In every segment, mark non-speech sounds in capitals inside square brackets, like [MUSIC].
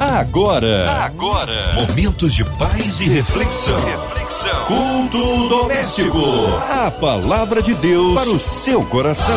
Agora, agora, momentos de paz e reflexão. Reflexão. Culto doméstico. A palavra de Deus para o seu coração.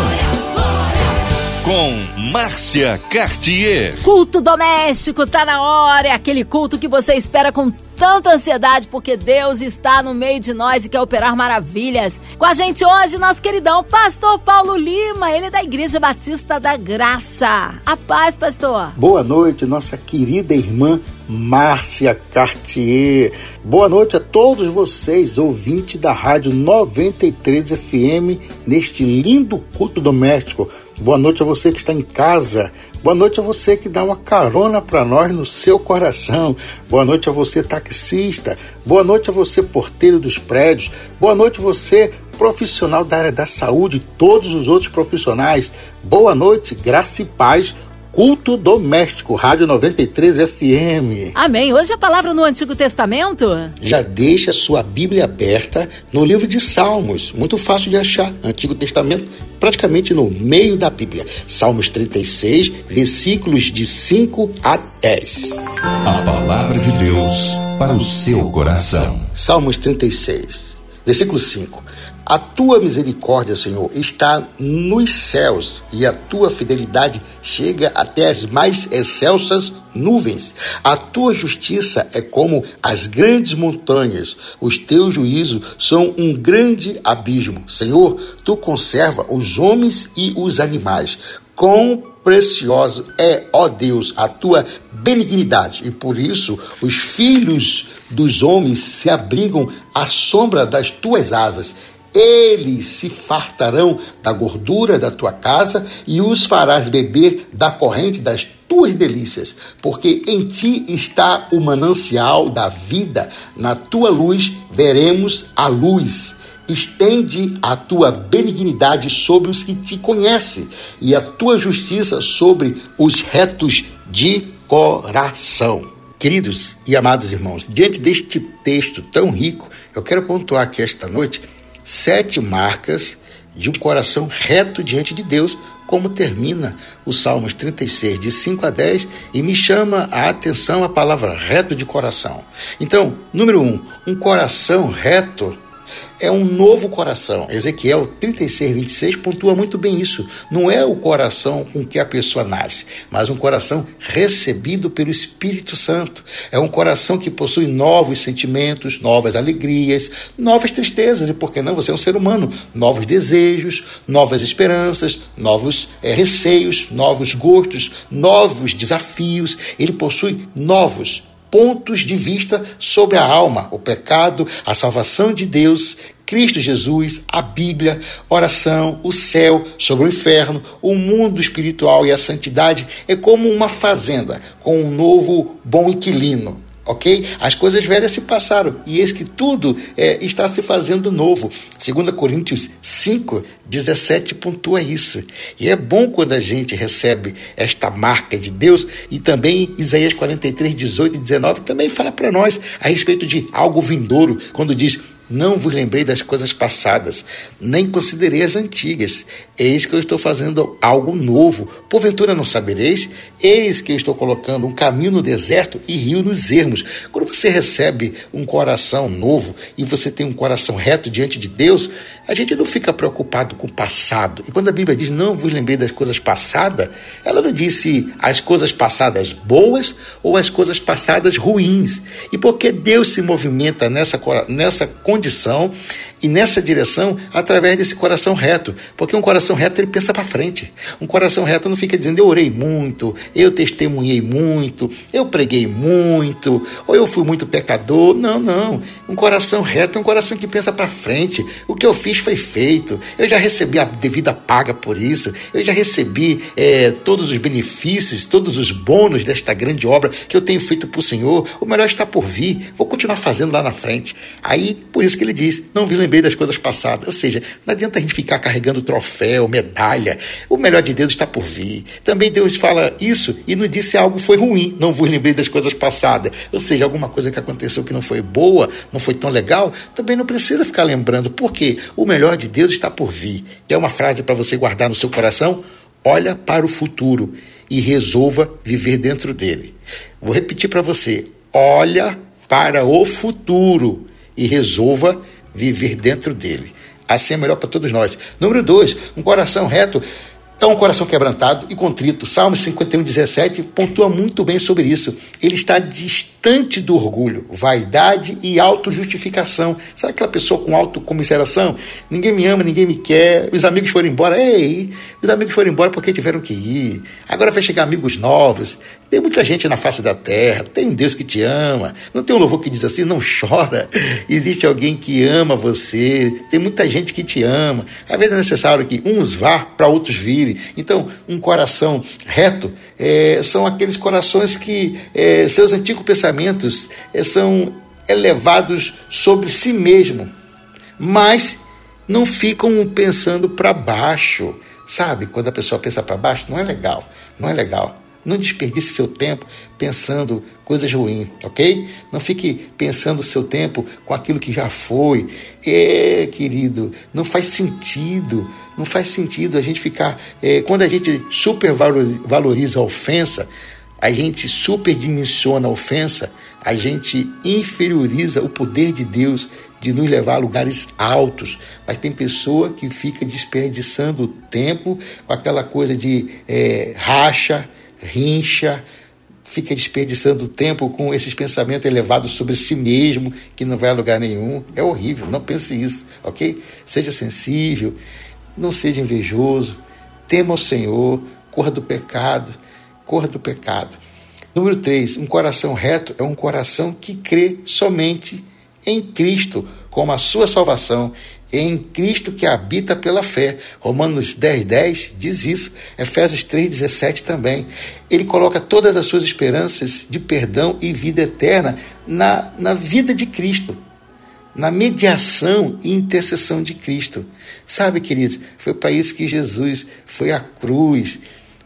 Com Márcia Cartier. Culto doméstico tá na hora, é aquele culto que você espera com tanta ansiedade porque Deus está no meio de nós e quer operar maravilhas. Com a gente hoje, nosso queridão Pastor Paulo Lima, ele é da Igreja Batista da Graça. A paz, pastor. Boa noite, nossa querida irmã Márcia Cartier. Boa noite a todos vocês, ouvintes da Rádio 93 FM, neste lindo culto doméstico. Boa noite a você que está em casa. Boa noite a você que dá uma carona para nós no seu coração. Boa noite a você taxista. Boa noite a você porteiro dos prédios. Boa noite a você profissional da área da saúde, todos os outros profissionais. Boa noite, graça e paz Culto Doméstico, Rádio 93 FM. Amém. Hoje a palavra no Antigo Testamento? Já deixa sua Bíblia aberta no livro de Salmos. Muito fácil de achar. Antigo Testamento, praticamente no meio da Bíblia. Salmos 36, versículos de 5 a 10. A palavra de Deus para o seu coração. Salmos 36, versículo 5. A tua misericórdia, Senhor, está nos céus e a tua fidelidade chega até as mais excelsas nuvens. A tua justiça é como as grandes montanhas, os teus juízos são um grande abismo. Senhor, tu conserva os homens e os animais. Quão precioso é, ó Deus, a tua benignidade, e por isso os filhos dos homens se abrigam à sombra das tuas asas eles se fartarão da gordura da tua casa e os farás beber da corrente das tuas delícias, porque em ti está o manancial da vida, na tua luz veremos a luz. Estende a tua benignidade sobre os que te conhecem e a tua justiça sobre os retos de coração. Queridos e amados irmãos, diante deste texto tão rico, eu quero pontuar aqui esta noite sete marcas de um coração reto diante de Deus, como termina o Salmos 36, de 5 a 10, e me chama a atenção a palavra reto de coração. Então, número um, um coração reto é um novo coração. Ezequiel 36, 26 pontua muito bem isso. Não é o coração com que a pessoa nasce, mas um coração recebido pelo Espírito Santo. É um coração que possui novos sentimentos, novas alegrias, novas tristezas, e por que não? Você é um ser humano. Novos desejos, novas esperanças, novos é, receios, novos gostos, novos desafios. Ele possui novos pontos de vista sobre a alma, o pecado, a salvação de Deus, Cristo Jesus, a Bíblia, oração, o céu, sobre o inferno, o mundo espiritual e a santidade é como uma fazenda com um novo bom inquilino ok? As coisas velhas se passaram e eis que tudo é, está se fazendo novo. 2 Coríntios 5, 17 pontua isso. E é bom quando a gente recebe esta marca de Deus e também Isaías 43, 18 e 19 também fala para nós a respeito de algo vindouro, quando diz não vos lembrei das coisas passadas, nem considerei as antigas. Eis que eu estou fazendo algo novo. Porventura não sabereis? Eis que eu estou colocando um caminho no deserto e rio nos ermos. Quando você recebe um coração novo e você tem um coração reto diante de Deus, a gente não fica preocupado com o passado. E quando a Bíblia diz não vos lembrei das coisas passadas, ela não disse as coisas passadas boas ou as coisas passadas ruins. E porque Deus se movimenta nessa, nessa condição e nessa direção através desse coração reto. Porque um coração reto ele pensa para frente. Um coração reto não fica dizendo eu orei muito, eu testemunhei muito, eu preguei muito, ou eu fui muito pecador. Não, não. Um coração reto é um coração que pensa para frente. O que eu fiz foi feito. Eu já recebi a devida paga por isso. Eu já recebi é, todos os benefícios, todos os bônus desta grande obra que eu tenho feito para o Senhor. O melhor está por vir. Vou continuar fazendo lá na frente. Aí, por isso que ele diz: não vi lembrei das coisas passadas. Ou seja, não adianta a gente ficar carregando troféu, medalha. O melhor de Deus está por vir. Também Deus fala isso e não disse algo foi ruim. Não vos lembrei das coisas passadas. Ou seja, alguma coisa que aconteceu que não foi boa, não foi tão legal, também não precisa ficar lembrando. Porque o melhor de Deus está por vir. É uma frase para você guardar no seu coração. Olha para o futuro e resolva viver dentro dele. Vou repetir para você: olha para o futuro e resolva viver dentro dele. Assim é melhor para todos nós. Número dois, um coração reto é um coração quebrantado e contrito. Salmo 51, 17 pontua muito bem sobre isso. Ele está distante do orgulho, vaidade e autojustificação. Sabe aquela pessoa com autocomiseração? Ninguém me ama, ninguém me quer. Os amigos foram embora. Ei, os amigos foram embora porque tiveram que ir. Agora vai chegar amigos novos. Tem muita gente na face da terra. Tem um Deus que te ama. Não tem um louvor que diz assim: não chora. [LAUGHS] Existe alguém que ama você. Tem muita gente que te ama. Às vezes é necessário que uns vá para outros virem. Então, um coração reto é, são aqueles corações que é, seus antigos pensamentos é, são elevados sobre si mesmo, mas não ficam pensando para baixo. Sabe, quando a pessoa pensa para baixo, não é legal, não é legal. Não desperdice seu tempo pensando coisas ruins, ok? Não fique pensando seu tempo com aquilo que já foi. É, querido, não faz sentido. Não faz sentido a gente ficar. É, quando a gente supervaloriza a ofensa, a gente superdimensiona a ofensa, a gente inferioriza o poder de Deus de nos levar a lugares altos. Mas tem pessoa que fica desperdiçando tempo com aquela coisa de é, racha rincha, fica desperdiçando tempo com esses pensamentos elevados sobre si mesmo, que não vai a lugar nenhum. É horrível, não pense isso, ok? Seja sensível, não seja invejoso, tema o Senhor, corra do pecado, corra do pecado. Número 3, um coração reto é um coração que crê somente em Cristo como a sua salvação em Cristo que habita pela fé. Romanos 10, 10 diz isso. Efésios 3, 17 também. Ele coloca todas as suas esperanças de perdão e vida eterna na, na vida de Cristo, na mediação e intercessão de Cristo. Sabe, queridos, foi para isso que Jesus foi à cruz,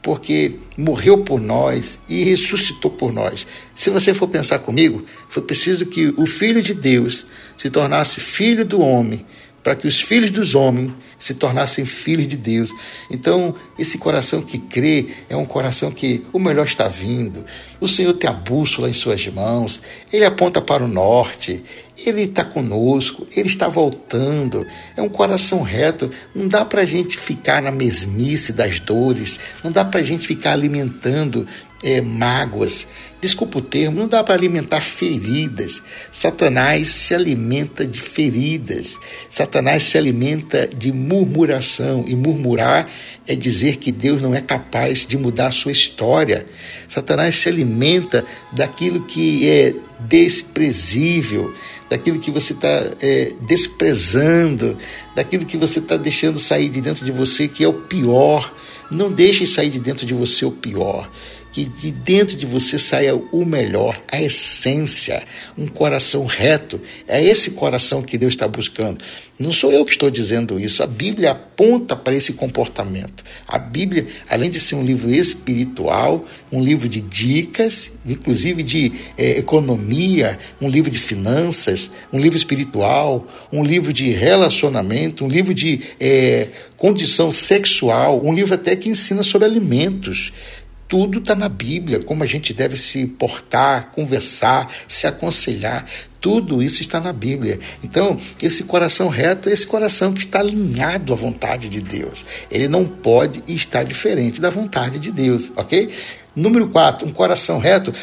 porque morreu por nós e ressuscitou por nós. Se você for pensar comigo, foi preciso que o Filho de Deus se tornasse filho do homem para que os filhos dos homens se tornassem filhos de Deus. Então, esse coração que crê é um coração que o melhor está vindo. O Senhor tem a bússola em suas mãos, ele aponta para o norte, ele está conosco, ele está voltando. É um coração reto. Não dá para a gente ficar na mesmice das dores, não dá para a gente ficar alimentando é, mágoas. Desculpa o termo, não dá para alimentar feridas. Satanás se alimenta de feridas. Satanás se alimenta de murmuração. E murmurar é dizer que Deus não é capaz de mudar a sua história. Satanás se alimenta daquilo que é desprezível, daquilo que você está é, desprezando, daquilo que você está deixando sair de dentro de você, que é o pior. Não deixe sair de dentro de você o pior que de dentro de você saia o melhor, a essência, um coração reto. É esse coração que Deus está buscando. Não sou eu que estou dizendo isso, a Bíblia aponta para esse comportamento. A Bíblia, além de ser um livro espiritual, um livro de dicas, inclusive de é, economia, um livro de finanças, um livro espiritual, um livro de relacionamento, um livro de é, condição sexual, um livro até que ensina sobre alimentos. Tudo está na Bíblia, como a gente deve se portar, conversar, se aconselhar. Tudo isso está na Bíblia. Então, esse coração reto é esse coração que está alinhado à vontade de Deus. Ele não pode estar diferente da vontade de Deus, ok? Número 4, um coração reto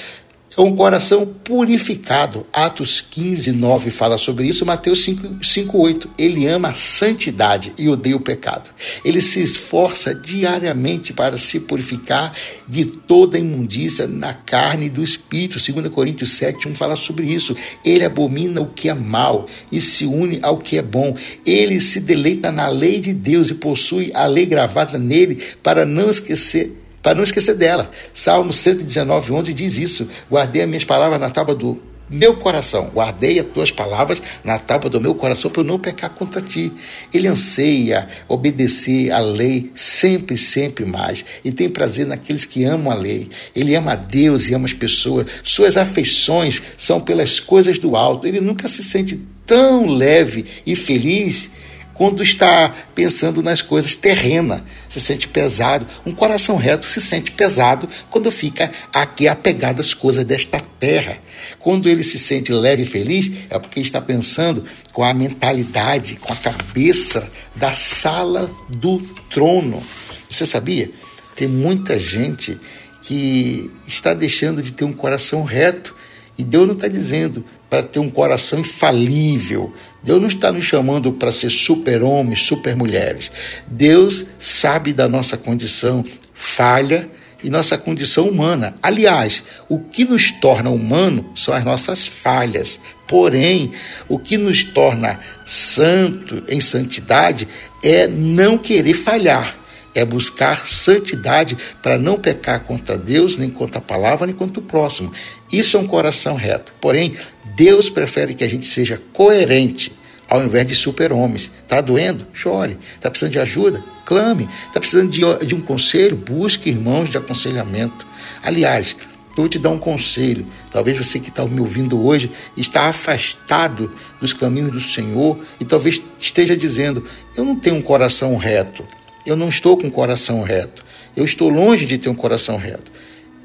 é um coração purificado. Atos 15, 9 fala sobre isso. Mateus 5, 5 8. Ele ama a santidade e odeia o pecado. Ele se esforça diariamente para se purificar de toda imundícia na carne e do espírito. 2 Coríntios 7, 1 fala sobre isso. Ele abomina o que é mal e se une ao que é bom. Ele se deleita na lei de Deus e possui a lei gravada nele para não esquecer para não esquecer dela. Salmo 119, 11 diz isso: Guardei as minhas palavras na tábua do meu coração, guardei as tuas palavras na tábua do meu coração para eu não pecar contra ti. Ele anseia obedecer à lei sempre, sempre mais. E tem prazer naqueles que amam a lei. Ele ama a Deus e ama as pessoas. Suas afeições são pelas coisas do alto. Ele nunca se sente tão leve e feliz quando está pensando nas coisas terrenas, se sente pesado. Um coração reto se sente pesado quando fica aqui apegado às coisas desta terra. Quando ele se sente leve e feliz, é porque está pensando com a mentalidade, com a cabeça da sala do trono. Você sabia? Tem muita gente que está deixando de ter um coração reto e Deus não está dizendo para ter um coração infalível. Deus não está nos chamando para ser super-homens, super-mulheres. Deus sabe da nossa condição falha e nossa condição humana. Aliás, o que nos torna humano são as nossas falhas. Porém, o que nos torna santo em santidade é não querer falhar é buscar santidade para não pecar contra Deus, nem contra a palavra, nem contra o próximo. Isso é um coração reto. Porém, Deus prefere que a gente seja coerente ao invés de super-homens. Está doendo? Chore. Está precisando de ajuda? Clame. Está precisando de, de um conselho? Busque irmãos de aconselhamento. Aliás, vou te dar um conselho. Talvez você que está me ouvindo hoje está afastado dos caminhos do Senhor e talvez esteja dizendo: Eu não tenho um coração reto. Eu não estou com o coração reto. Eu estou longe de ter um coração reto.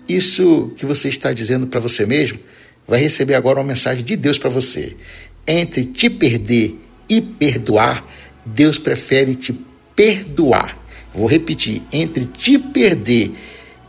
Isso que você está dizendo para você mesmo vai receber agora uma mensagem de Deus para você. Entre te perder e perdoar, Deus prefere te perdoar. Vou repetir: entre te perder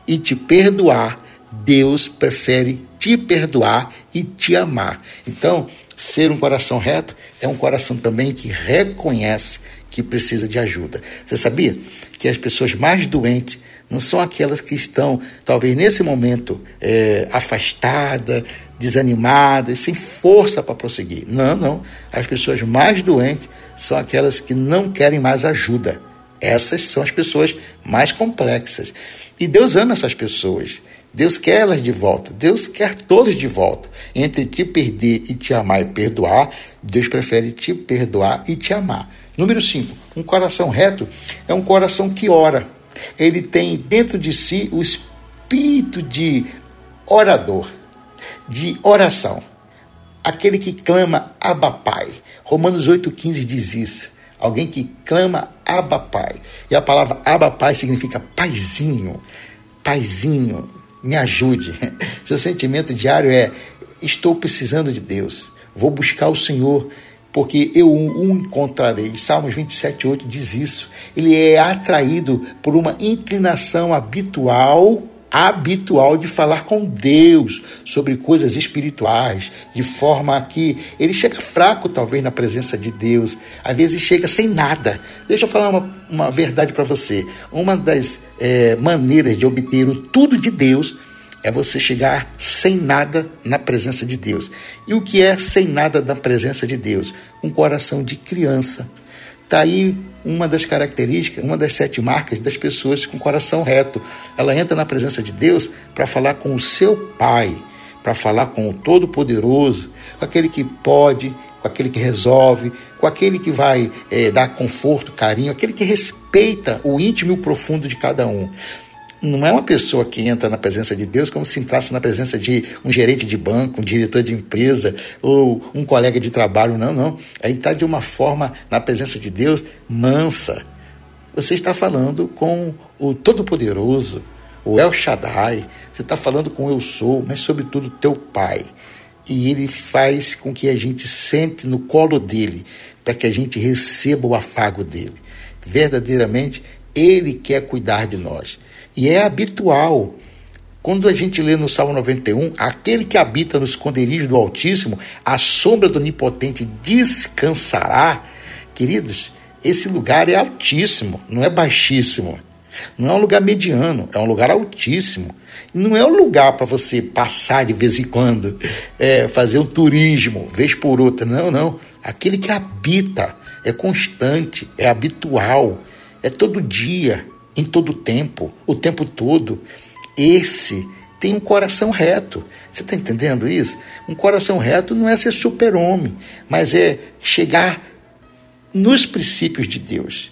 e te perdoar, Deus prefere te perdoar e te amar. Então, ser um coração reto é um coração também que reconhece que precisa de ajuda. Você sabia que as pessoas mais doentes não são aquelas que estão, talvez nesse momento, é, afastadas, desanimadas, sem força para prosseguir. Não, não. As pessoas mais doentes são aquelas que não querem mais ajuda. Essas são as pessoas mais complexas. E Deus ama essas pessoas. Deus quer elas de volta. Deus quer todos de volta. Entre te perder e te amar e perdoar, Deus prefere te perdoar e te amar. Número 5. Um coração reto é um coração que ora. Ele tem dentro de si o espírito de orador, de oração. Aquele que clama Abba Pai. Romanos 8,15 diz isso. Alguém que clama Abba Pai. E a palavra Abba Pai significa paizinho. Paizinho, me ajude. [LAUGHS] Seu sentimento diário é: estou precisando de Deus. Vou buscar o Senhor porque eu o encontrarei. Salmos 27, 8 diz isso. Ele é atraído por uma inclinação habitual habitual de falar com Deus sobre coisas espirituais, de forma que ele chega fraco, talvez, na presença de Deus, às vezes chega sem nada. Deixa eu falar uma, uma verdade para você. Uma das é, maneiras de obter o tudo de Deus é você chegar sem nada na presença de Deus. E o que é sem nada na presença de Deus? Um coração de criança. Está aí uma das características, uma das sete marcas das pessoas com coração reto. Ela entra na presença de Deus para falar com o seu Pai, para falar com o Todo-Poderoso, com aquele que pode, com aquele que resolve, com aquele que vai é, dar conforto, carinho, aquele que respeita o íntimo e o profundo de cada um não é uma pessoa que entra na presença de Deus como se entrasse na presença de um gerente de banco, um diretor de empresa ou um colega de trabalho, não, não. Aí está de uma forma na presença de Deus mansa. Você está falando com o Todo-Poderoso, o El Shaddai, você está falando com Eu Sou, mas sobretudo teu Pai. E ele faz com que a gente sente no colo dele, para que a gente receba o afago dele. Verdadeiramente, ele quer cuidar de nós. E é habitual. Quando a gente lê no Salmo 91, aquele que habita no esconderijo do Altíssimo, a sombra do Onipotente descansará. Queridos, esse lugar é altíssimo, não é baixíssimo. Não é um lugar mediano, é um lugar altíssimo. Não é um lugar para você passar de vez em quando, [LAUGHS] é, fazer um turismo, vez por outra. Não, não. Aquele que habita é constante, é habitual, é todo dia, em todo o tempo, o tempo todo. Esse tem um coração reto. Você está entendendo isso? Um coração reto não é ser super-homem, mas é chegar nos princípios de Deus,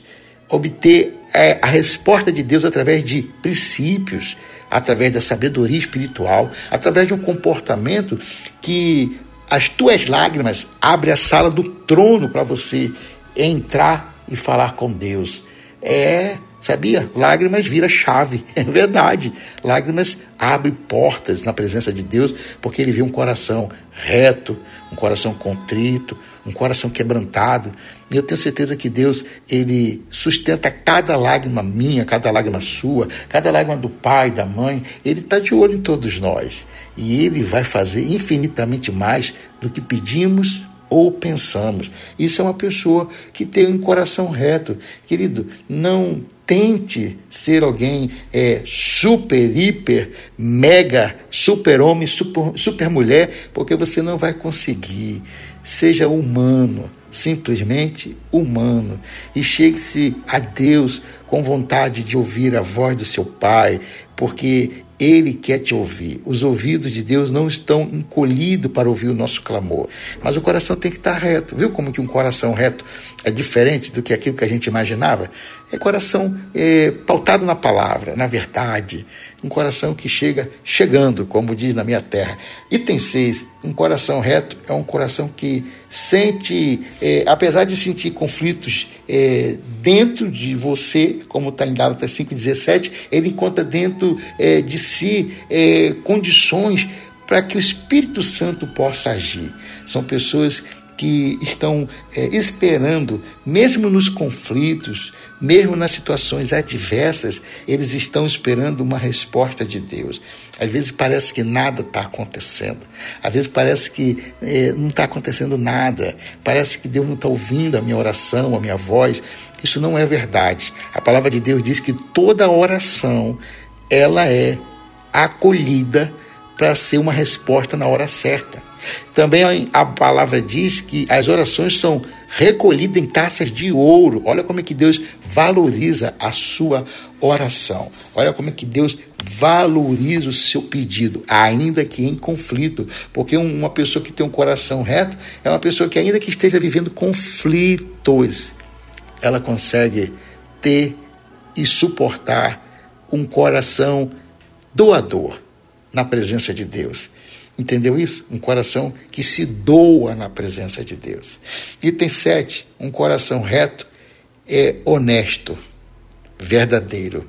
obter é, a resposta de Deus através de princípios, através da sabedoria espiritual, através de um comportamento que as tuas lágrimas abrem a sala do trono para você entrar e falar com Deus. É, sabia? Lágrimas vira chave, [LAUGHS] é verdade. Lágrimas abrem portas na presença de Deus, porque ele vê um coração reto, um coração contrito, um coração quebrantado. E eu tenho certeza que Deus, ele sustenta cada lágrima minha, cada lágrima sua, cada lágrima do pai, da mãe. Ele está de olho em todos nós. E ele vai fazer infinitamente mais do que pedimos ou pensamos. Isso é uma pessoa que tem um coração reto. Querido, não tente ser alguém é, super, hiper, mega, super homem, super, super mulher, porque você não vai conseguir. Seja humano, simplesmente humano, e chegue-se a Deus com vontade de ouvir a voz do seu Pai, porque ele quer te ouvir. Os ouvidos de Deus não estão encolhidos para ouvir o nosso clamor. Mas o coração tem que estar reto. Viu como que um coração reto é diferente do que aquilo que a gente imaginava? É coração é, pautado na palavra, na verdade. Um coração que chega chegando, como diz na minha terra. Item 6. Um coração reto é um coração que sente, é, apesar de sentir conflitos é, dentro de você, como está em Gálatas 5,17, ele encontra dentro é, de si é, condições para que o Espírito Santo possa agir. São pessoas que estão é, esperando, mesmo nos conflitos, mesmo nas situações adversas, eles estão esperando uma resposta de Deus. Às vezes parece que nada está acontecendo, às vezes parece que é, não está acontecendo nada, parece que Deus não está ouvindo a minha oração, a minha voz. Isso não é verdade. A palavra de Deus diz que toda oração ela é acolhida para ser uma resposta na hora certa. Também a palavra diz que as orações são recolhidas em taças de ouro. Olha como é que Deus valoriza a sua oração. Olha como é que Deus valoriza o seu pedido, ainda que em conflito. Porque uma pessoa que tem um coração reto é uma pessoa que, ainda que esteja vivendo conflitos, ela consegue ter e suportar um coração doador na presença de Deus. Entendeu isso? Um coração que se doa na presença de Deus. Item 7. Um coração reto é honesto, verdadeiro.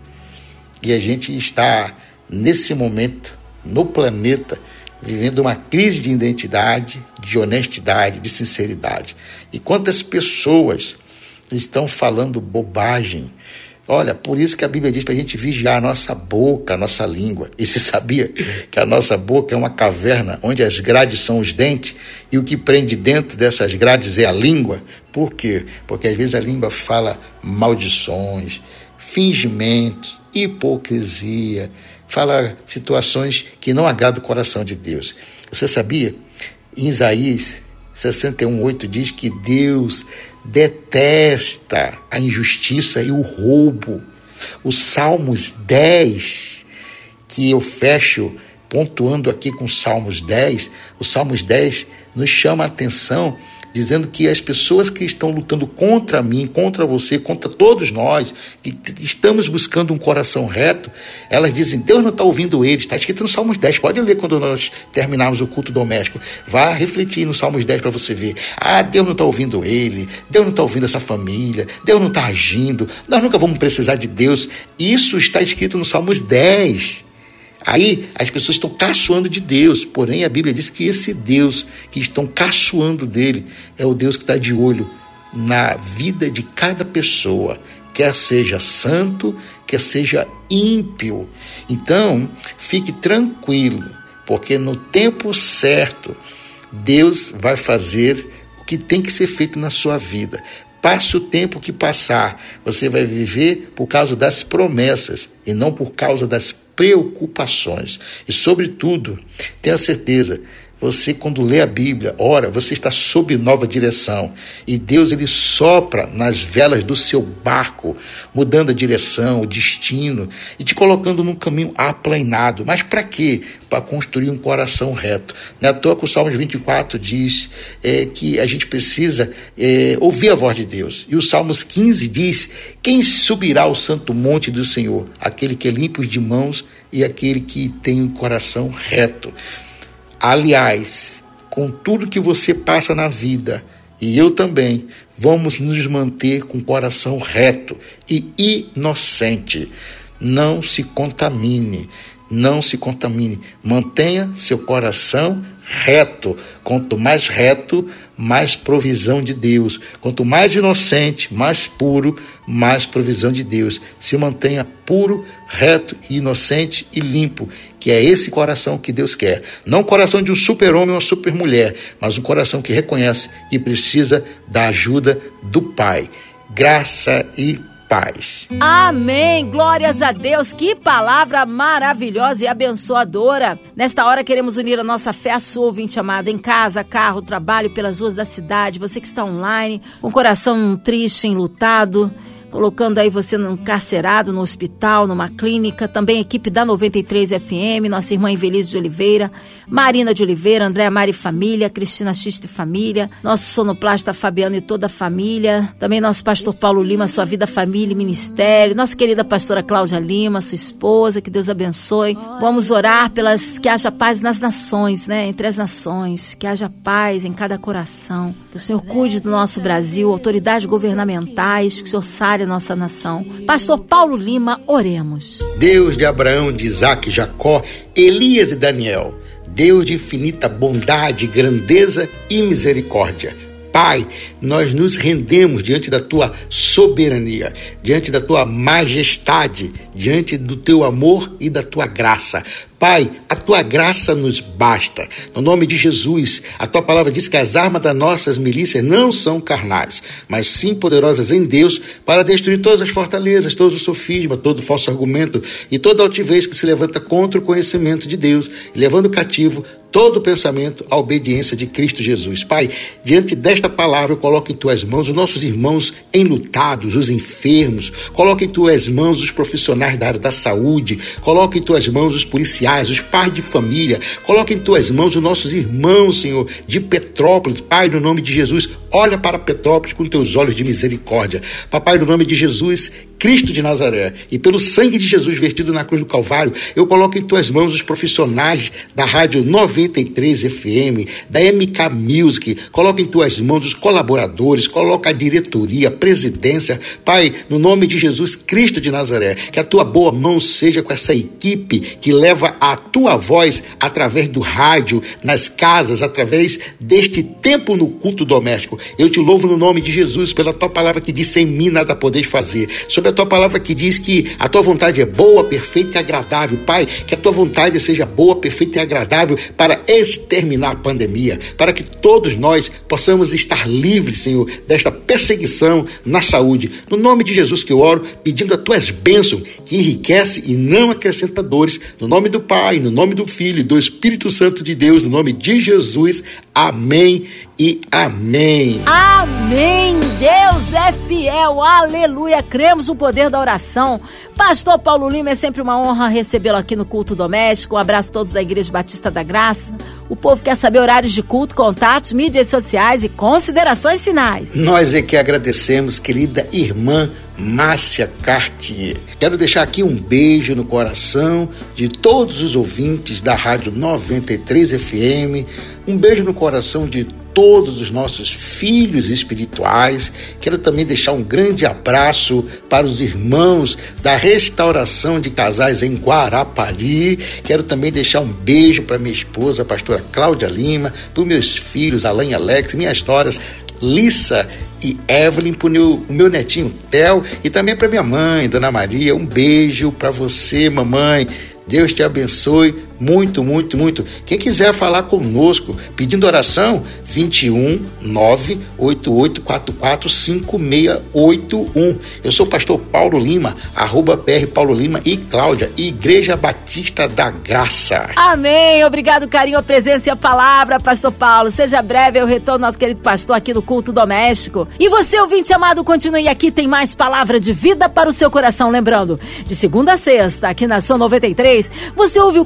E a gente está, nesse momento, no planeta, vivendo uma crise de identidade, de honestidade, de sinceridade. E quantas pessoas estão falando bobagem, Olha, por isso que a Bíblia diz para a gente vigiar a nossa boca, a nossa língua. E você sabia que a nossa boca é uma caverna onde as grades são os dentes e o que prende dentro dessas grades é a língua? Por quê? Porque às vezes a língua fala maldições, fingimentos, hipocrisia, fala situações que não agradam o coração de Deus. Você sabia? Em Isaías 61,8 diz que Deus detesta a injustiça e o roubo. Os Salmos 10, que eu fecho pontuando aqui com Salmos 10, o Salmos 10 nos chama a atenção dizendo que as pessoas que estão lutando contra mim, contra você, contra todos nós, que estamos buscando um coração reto, elas dizem: Deus não está ouvindo eles. Está escrito no Salmos 10. Pode ler quando nós terminarmos o culto doméstico. Vá refletir no Salmos 10 para você ver. Ah, Deus não está ouvindo ele, Deus não está ouvindo essa família, Deus não está agindo, nós nunca vamos precisar de Deus. Isso está escrito no Salmos 10. Aí as pessoas estão caçoando de Deus, porém a Bíblia diz que esse Deus que estão caçoando dele é o Deus que está de olho na vida de cada pessoa, quer seja santo, quer seja ímpio. Então, fique tranquilo, porque no tempo certo, Deus vai fazer o que tem que ser feito na sua vida. Passe o tempo que passar, você vai viver por causa das promessas e não por causa das preocupações. E, sobretudo, tenha certeza você, quando lê a Bíblia, ora, você está sob nova direção. E Deus, ele sopra nas velas do seu barco, mudando a direção, o destino e te colocando num caminho aplanado. Mas para quê? Para construir um coração reto. À toa que o Salmos 24 diz é, que a gente precisa é, ouvir a voz de Deus. E o Salmos 15 diz: Quem subirá ao santo monte do Senhor? Aquele que é limpo de mãos e aquele que tem um coração reto. Aliás, com tudo que você passa na vida, e eu também vamos nos manter com o coração reto e inocente. Não se contamine, não se contamine. Mantenha seu coração reto. Quanto mais reto, mais provisão de Deus. Quanto mais inocente, mais puro, mais provisão de Deus. Se mantenha puro, reto, inocente e limpo, que é esse coração que Deus quer. Não o coração de um super-homem ou uma super-mulher, mas um coração que reconhece e precisa da ajuda do Pai. Graça e. Amém. Glórias a Deus. Que palavra maravilhosa e abençoadora. Nesta hora queremos unir a nossa fé à sua ouvinte amada em casa, carro, trabalho, pelas ruas da cidade. Você que está online, com o coração triste, enlutado colocando aí você encarcerado no hospital, numa clínica, também equipe da 93 FM, nossa irmã Invelise de Oliveira, Marina de Oliveira, Andréa Mari Família, Cristina Xiste Família, nosso sonoplasta Fabiano e toda a família, também nosso pastor Paulo Lima, sua vida, família e ministério, nossa querida pastora Cláudia Lima, sua esposa, que Deus abençoe. Vamos orar pelas que haja paz nas nações, né, entre as nações, que haja paz em cada coração. Que o Senhor cuide do nosso Brasil, autoridades governamentais, que o Senhor sare nossa nação. Pastor Paulo Lima, oremos. Deus de Abraão, de Isaac, Jacó, Elias e Daniel, Deus de infinita bondade, grandeza e misericórdia. Pai, nós nos rendemos diante da tua soberania, diante da tua majestade, diante do teu amor e da tua graça. Pai, a tua graça nos basta. No nome de Jesus, a tua palavra diz que as armas das nossas milícias não são carnais, mas sim poderosas em Deus para destruir todas as fortalezas, todo o sofisma, todo o falso argumento e toda altivez que se levanta contra o conhecimento de Deus, levando cativo todo pensamento à obediência de Cristo Jesus. Pai, diante desta palavra, eu coloco em tuas mãos os nossos irmãos enlutados, os enfermos, coloco em tuas mãos os profissionais da área da saúde, coloco em tuas mãos os policiais os pais de família. Coloca em tuas mãos os nossos irmãos, Senhor, de Petrópolis. Pai, no nome de Jesus, olha para Petrópolis com teus olhos de misericórdia. Papai, no nome de Jesus, Cristo de Nazaré e pelo sangue de Jesus vertido na cruz do Calvário, eu coloco em tuas mãos os profissionais da Rádio 93 FM, da MK Music, coloco em tuas mãos os colaboradores, coloca a diretoria, a presidência. Pai, no nome de Jesus Cristo de Nazaré, que a tua boa mão seja com essa equipe que leva a tua voz através do rádio, nas casas, através deste tempo no culto doméstico. Eu te louvo no nome de Jesus pela tua palavra que diz: sem mim nada podeis fazer. Sobre a tua palavra que diz que a tua vontade é boa, perfeita e agradável. Pai, que a tua vontade seja boa, perfeita e agradável para exterminar a pandemia, para que todos nós possamos estar livres, Senhor, desta perseguição na saúde. No nome de Jesus que eu oro, pedindo as tuas bênçãos, que enriquece e não acrescenta dores. No nome do Pai, no nome do Filho e do Espírito Santo de Deus, no nome de Jesus. Amém e amém. Amém. Deus é fiel. Aleluia. Cremos o poder da oração. Pastor Paulo Lima, é sempre uma honra recebê-lo aqui no culto doméstico. Um abraço a todos da Igreja Batista da Graça. O povo quer saber horários de culto, contatos, mídias sociais e considerações finais. Nós é que agradecemos, querida irmã Márcia Cartier. Quero deixar aqui um beijo no coração de todos os ouvintes da Rádio 93 FM, um beijo no coração de todos os nossos filhos espirituais. Quero também deixar um grande abraço para os irmãos da restauração de casais em Guarapari. Quero também deixar um beijo para minha esposa, a pastora Cláudia Lima, para os meus filhos, Alain e Alex, minhas noras Lissa e Evelyn, para o meu, meu netinho Theo e também para minha mãe, Dona Maria. Um beijo para você, mamãe. Deus te abençoe muito, muito, muito. Quem quiser falar conosco, pedindo oração, 21 98844 5681. Eu sou o pastor Paulo Lima, arroba PR Paulo Lima e Cláudia, Igreja Batista da Graça. Amém. Obrigado, carinho, a presença e a palavra, pastor Paulo. Seja breve o retorno nosso querido pastor aqui no culto doméstico. E você, ouvinte amado, continue aqui, tem mais palavra de vida para o seu coração. Lembrando, de segunda a sexta, aqui na Sua 93, você ouve o